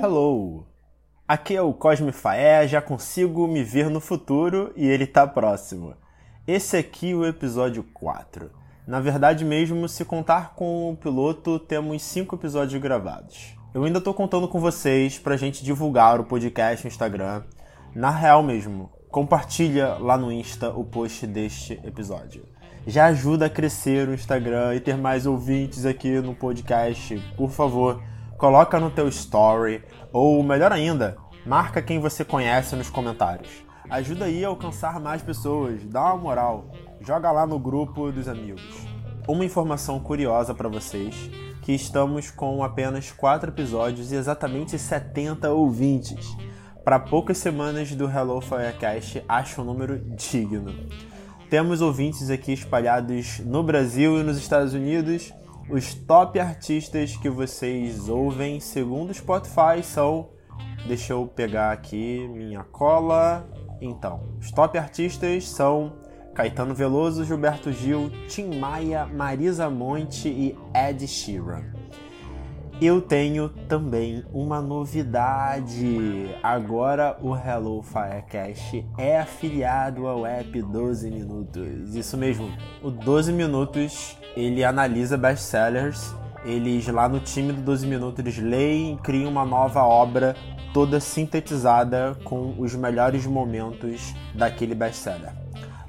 Hello! Aqui é o Cosme Faé, já consigo me ver no futuro e ele tá próximo. Esse aqui é o episódio 4. Na verdade mesmo, se contar com o piloto, temos 5 episódios gravados. Eu ainda tô contando com vocês pra gente divulgar o podcast no Instagram. Na real mesmo, compartilha lá no Insta o post deste episódio. Já ajuda a crescer o Instagram e ter mais ouvintes aqui no podcast. Por favor, coloca no teu story ou melhor ainda, marca quem você conhece nos comentários. Ajuda aí a alcançar mais pessoas, dá uma moral, joga lá no grupo dos amigos. Uma informação curiosa para vocês, que estamos com apenas 4 episódios e exatamente 70 ouvintes. Para poucas semanas do Hello Firecast, acho um número digno. Temos ouvintes aqui espalhados no Brasil e nos Estados Unidos. Os top artistas que vocês ouvem, segundo o Spotify, são. Deixa eu pegar aqui minha cola. Então, os top artistas são Caetano Veloso, Gilberto Gil, Tim Maia, Marisa Monte e Ed Sheeran. Eu tenho também uma novidade. Agora o Hello Firecast é afiliado ao app 12 Minutos. Isso mesmo. O 12 Minutos, ele analisa best-sellers. Eles lá no time do 12 Minutos, eles leem criam uma nova obra toda sintetizada com os melhores momentos daquele best-seller.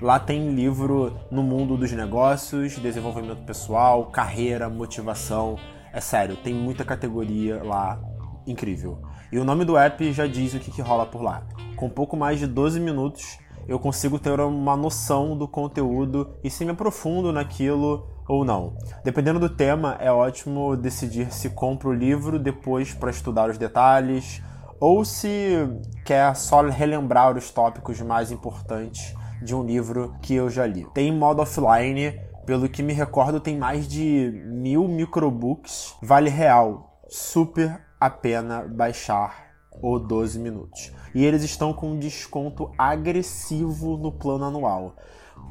Lá tem livro no mundo dos negócios, desenvolvimento pessoal, carreira, motivação. É sério, tem muita categoria lá incrível. E o nome do app já diz o que, que rola por lá. Com pouco mais de 12 minutos, eu consigo ter uma noção do conteúdo e se me aprofundo naquilo ou não. Dependendo do tema, é ótimo decidir se compro o livro depois para estudar os detalhes ou se quer só relembrar os tópicos mais importantes de um livro que eu já li. Tem modo offline, pelo que me recordo, tem mais de mil microbooks. Vale real, super a pena baixar o 12 minutos. E eles estão com um desconto agressivo no plano anual.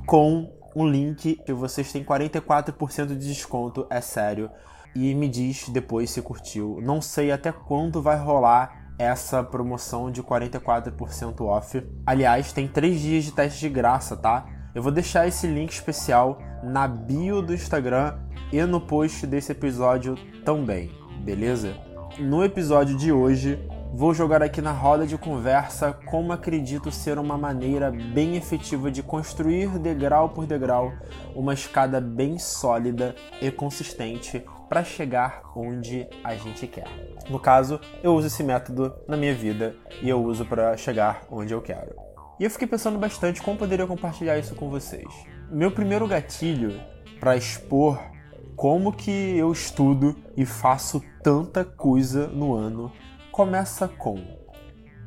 Com um link que vocês têm 44% de desconto, é sério. E me diz depois se curtiu. Não sei até quando vai rolar essa promoção de 44% off. Aliás, tem 3 dias de teste de graça, tá? Eu vou deixar esse link especial na bio do Instagram e no post desse episódio também, beleza? No episódio de hoje, vou jogar aqui na roda de conversa como acredito ser uma maneira bem efetiva de construir degrau por degrau uma escada bem sólida e consistente para chegar onde a gente quer. No caso, eu uso esse método na minha vida e eu uso para chegar onde eu quero. E eu fiquei pensando bastante como poderia compartilhar isso com vocês. Meu primeiro gatilho para expor como que eu estudo e faço tanta coisa no ano começa com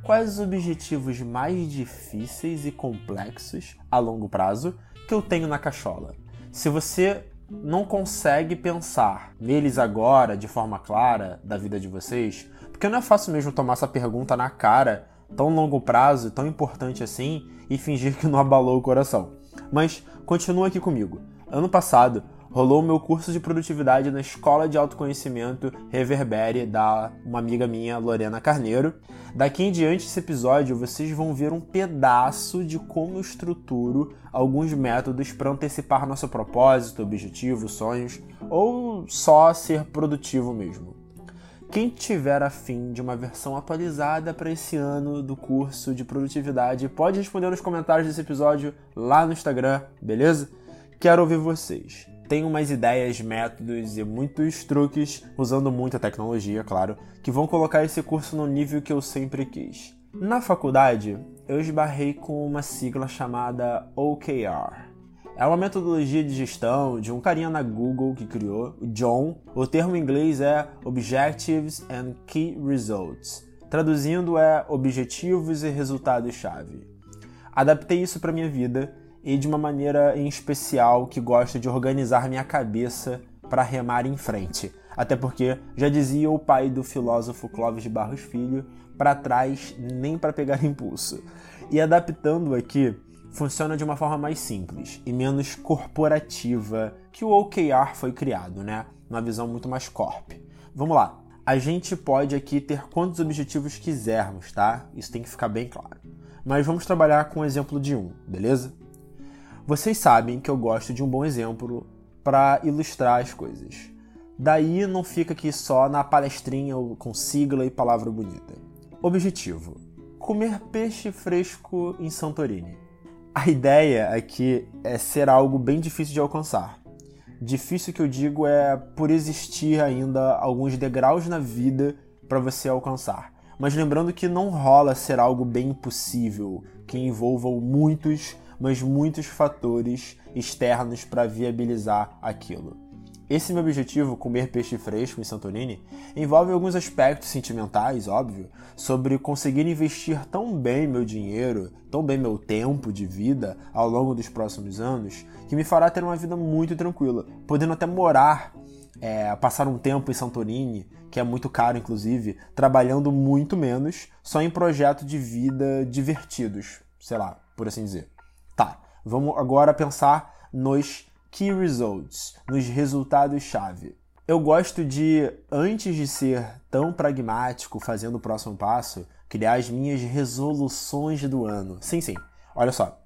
quais os objetivos mais difíceis e complexos a longo prazo que eu tenho na cachola. Se você não consegue pensar neles agora de forma clara da vida de vocês, porque não é fácil mesmo tomar essa pergunta na cara, tão longo prazo, tão importante assim, e fingir que não abalou o coração. Mas continua aqui comigo. Ano passado, rolou o meu curso de produtividade na Escola de Autoconhecimento Reverbere da uma amiga minha, Lorena Carneiro. Daqui em diante esse episódio vocês vão ver um pedaço de como eu estruturo alguns métodos para antecipar nosso propósito, objetivo, sonhos ou só ser produtivo mesmo. Quem tiver afim de uma versão atualizada para esse ano do curso de produtividade, pode responder nos comentários desse episódio lá no Instagram, beleza? Quero ouvir vocês tem umas ideias, métodos e muitos truques, usando muita tecnologia, claro, que vão colocar esse curso no nível que eu sempre quis. Na faculdade, eu esbarrei com uma sigla chamada OKR. É uma metodologia de gestão de um carinha na Google que criou, o John. O termo em inglês é Objectives and Key Results. Traduzindo é objetivos e resultados-chave. Adaptei isso para minha vida e de uma maneira em especial que gosta de organizar minha cabeça para remar em frente. Até porque já dizia o pai do filósofo Clóvis de Barros Filho, para trás nem para pegar impulso. E adaptando aqui, funciona de uma forma mais simples e menos corporativa que o OKR foi criado, né? Uma visão muito mais corp. Vamos lá. A gente pode aqui ter quantos objetivos quisermos, tá? Isso tem que ficar bem claro. Mas vamos trabalhar com o exemplo de um, beleza? Vocês sabem que eu gosto de um bom exemplo para ilustrar as coisas. Daí não fica aqui só na palestrinha com sigla e palavra bonita. Objetivo: comer peixe fresco em Santorini. A ideia aqui é ser algo bem difícil de alcançar. Difícil que eu digo é por existir ainda alguns degraus na vida para você alcançar. Mas lembrando que não rola ser algo bem impossível, que envolvam muitos, mas muitos fatores externos para viabilizar aquilo. Esse meu objetivo, comer peixe fresco em Santorini, envolve alguns aspectos sentimentais, óbvio, sobre conseguir investir tão bem meu dinheiro, tão bem meu tempo de vida ao longo dos próximos anos, que me fará ter uma vida muito tranquila, podendo até morar, é, passar um tempo em Santorini, que é muito caro inclusive, trabalhando muito menos, só em projetos de vida divertidos, sei lá, por assim dizer. Vamos agora pensar nos Key Results, nos resultados-chave. Eu gosto de, antes de ser tão pragmático fazendo o próximo passo, criar as minhas resoluções do ano. Sim, sim. Olha só.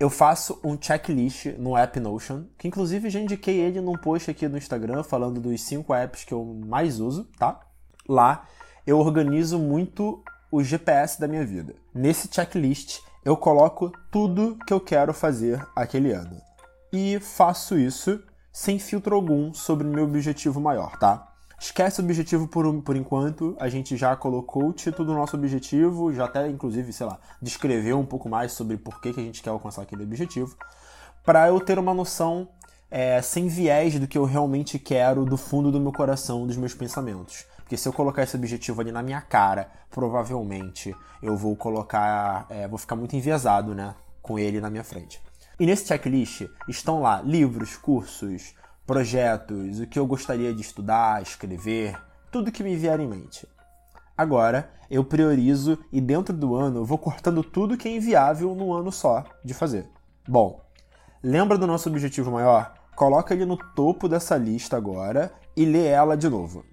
Eu faço um checklist no app Notion, que inclusive já indiquei ele num post aqui no Instagram falando dos cinco apps que eu mais uso, tá? Lá eu organizo muito o GPS da minha vida. Nesse checklist eu coloco tudo que eu quero fazer aquele ano e faço isso sem filtro algum sobre o meu objetivo maior, tá? Esquece o objetivo por, por enquanto, a gente já colocou o título do nosso objetivo, já até inclusive, sei lá, descreveu um pouco mais sobre por que, que a gente quer alcançar aquele objetivo, para eu ter uma noção é, sem viés do que eu realmente quero do fundo do meu coração, dos meus pensamentos. Porque se eu colocar esse objetivo ali na minha cara, provavelmente eu vou colocar, é, vou ficar muito enviesado, né, com ele na minha frente. E nesse checklist estão lá livros, cursos, projetos, o que eu gostaria de estudar, escrever, tudo que me vier em mente. Agora, eu priorizo e dentro do ano eu vou cortando tudo que é inviável no ano só de fazer. Bom, lembra do nosso objetivo maior? Coloca ele no topo dessa lista agora e lê ela de novo.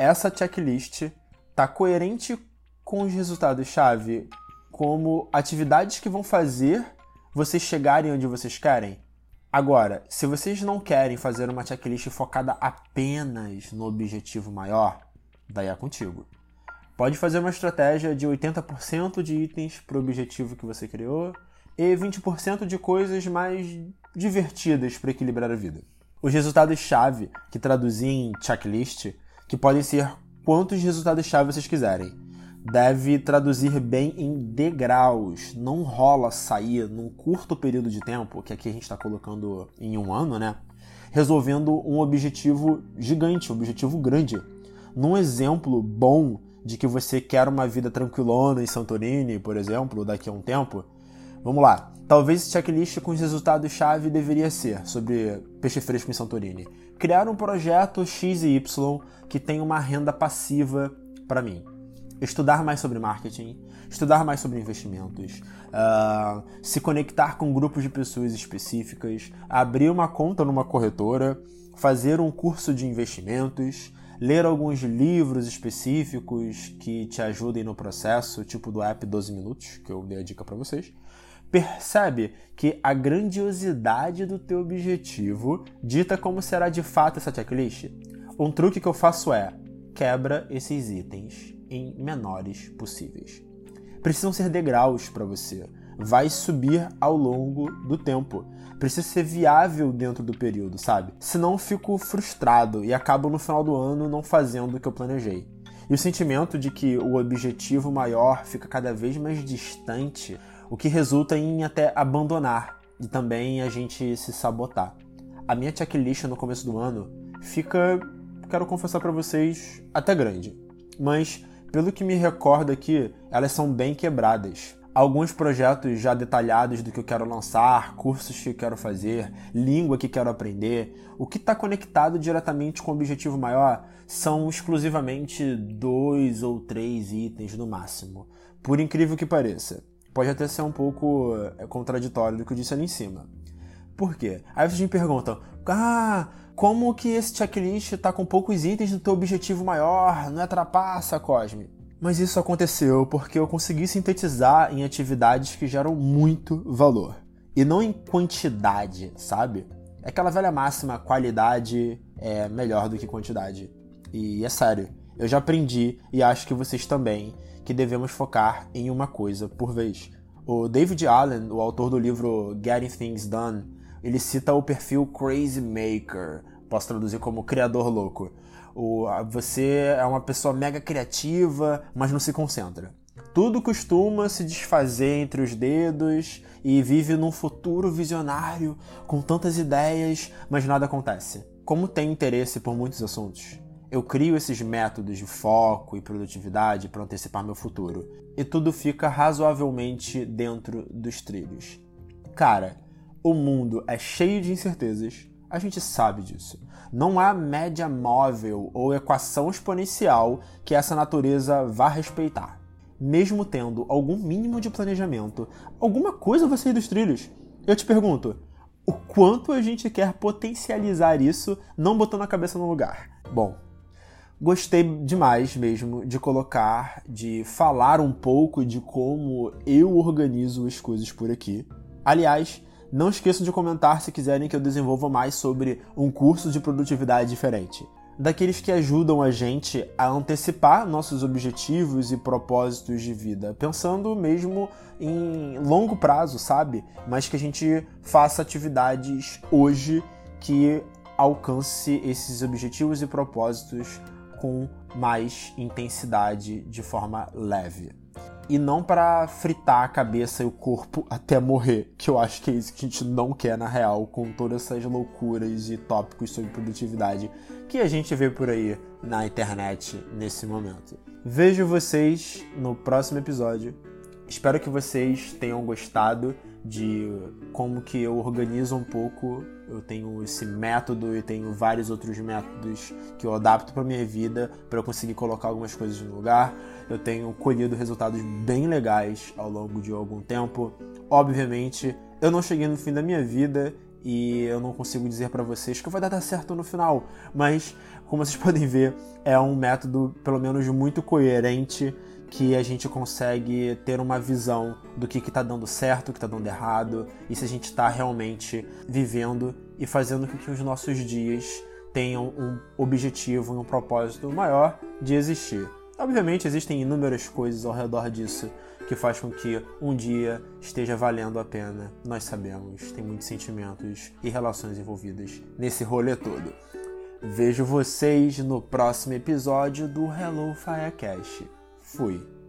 Essa checklist está coerente com os resultados-chave como atividades que vão fazer vocês chegarem onde vocês querem? Agora, se vocês não querem fazer uma checklist focada apenas no objetivo maior, daí é contigo. Pode fazer uma estratégia de 80% de itens para o objetivo que você criou e 20% de coisas mais divertidas para equilibrar a vida. Os resultados-chave, que traduzi em checklist, que podem ser quantos resultados-chave vocês quiserem deve traduzir bem em degraus. Não rola sair num curto período de tempo, que aqui a gente está colocando em um ano, né? Resolvendo um objetivo gigante, um objetivo grande. Num exemplo bom de que você quer uma vida tranquilona em Santorini, por exemplo, daqui a um tempo, vamos lá. Talvez esse checklist com os resultados-chave deveria ser sobre peixe fresco em Santorini. Criar um projeto X e Y que tenha uma renda passiva para mim estudar mais sobre marketing, estudar mais sobre investimentos, uh, se conectar com grupos de pessoas específicas, abrir uma conta numa corretora, fazer um curso de investimentos, ler alguns livros específicos que te ajudem no processo, tipo do app 12 minutos, que eu dei a dica para vocês. Percebe que a grandiosidade do teu objetivo dita como será de fato essa checklist? Um truque que eu faço é quebra esses itens em menores possíveis. Precisam ser degraus para você. Vai subir ao longo do tempo. Precisa ser viável dentro do período, sabe? Senão fico frustrado e acabo no final do ano não fazendo o que eu planejei. E o sentimento de que o objetivo maior fica cada vez mais distante, o que resulta em até abandonar e também a gente se sabotar. A minha checklist no começo do ano fica, quero confessar para vocês, até grande. Mas pelo que me recordo aqui, elas são bem quebradas. Alguns projetos já detalhados do que eu quero lançar, cursos que eu quero fazer, língua que quero aprender. O que está conectado diretamente com o objetivo maior são exclusivamente dois ou três itens no máximo. Por incrível que pareça. Pode até ser um pouco é, contraditório do que eu disse ali em cima. Por quê? Aí vocês me perguntam: ah, como que esse checklist tá com poucos itens do teu objetivo maior? Não é trapaça, Cosme? Mas isso aconteceu porque eu consegui sintetizar em atividades que geram muito valor. E não em quantidade, sabe? É aquela velha máxima: qualidade é melhor do que quantidade. E é sério, eu já aprendi e acho que vocês também que devemos focar em uma coisa por vez. O David Allen, o autor do livro Getting Things Done, ele cita o perfil Crazy Maker, posso traduzir como criador louco. O, você é uma pessoa mega criativa, mas não se concentra. Tudo costuma se desfazer entre os dedos e vive num futuro visionário com tantas ideias, mas nada acontece. Como tem interesse por muitos assuntos, eu crio esses métodos de foco e produtividade para antecipar meu futuro. E tudo fica razoavelmente dentro dos trilhos. Cara, o mundo é cheio de incertezas, a gente sabe disso. Não há média móvel ou equação exponencial que essa natureza vá respeitar. Mesmo tendo algum mínimo de planejamento, alguma coisa vai sair dos trilhos. Eu te pergunto, o quanto a gente quer potencializar isso não botando a cabeça no lugar? Bom, gostei demais mesmo de colocar, de falar um pouco de como eu organizo as coisas por aqui. Aliás, não esqueçam de comentar se quiserem que eu desenvolva mais sobre um curso de produtividade diferente. Daqueles que ajudam a gente a antecipar nossos objetivos e propósitos de vida, pensando mesmo em longo prazo, sabe? Mas que a gente faça atividades hoje que alcance esses objetivos e propósitos com mais intensidade de forma leve. E não para fritar a cabeça e o corpo até morrer, que eu acho que é isso que a gente não quer na real, com todas essas loucuras e tópicos sobre produtividade que a gente vê por aí na internet nesse momento. Vejo vocês no próximo episódio. Espero que vocês tenham gostado de como que eu organizo um pouco. Eu tenho esse método e tenho vários outros métodos que eu adapto para minha vida para conseguir colocar algumas coisas no lugar. Eu tenho colhido resultados bem legais ao longo de algum tempo. Obviamente, eu não cheguei no fim da minha vida e eu não consigo dizer para vocês que vai dar certo no final, mas como vocês podem ver, é um método pelo menos muito coerente que a gente consegue ter uma visão do que está dando certo, o que está dando errado, e se a gente está realmente vivendo e fazendo com que os nossos dias tenham um objetivo e um propósito maior de existir. Obviamente existem inúmeras coisas ao redor disso que faz com que um dia esteja valendo a pena. Nós sabemos, tem muitos sentimentos e relações envolvidas nesse rolê todo. Vejo vocês no próximo episódio do Hello Firecast. Fui.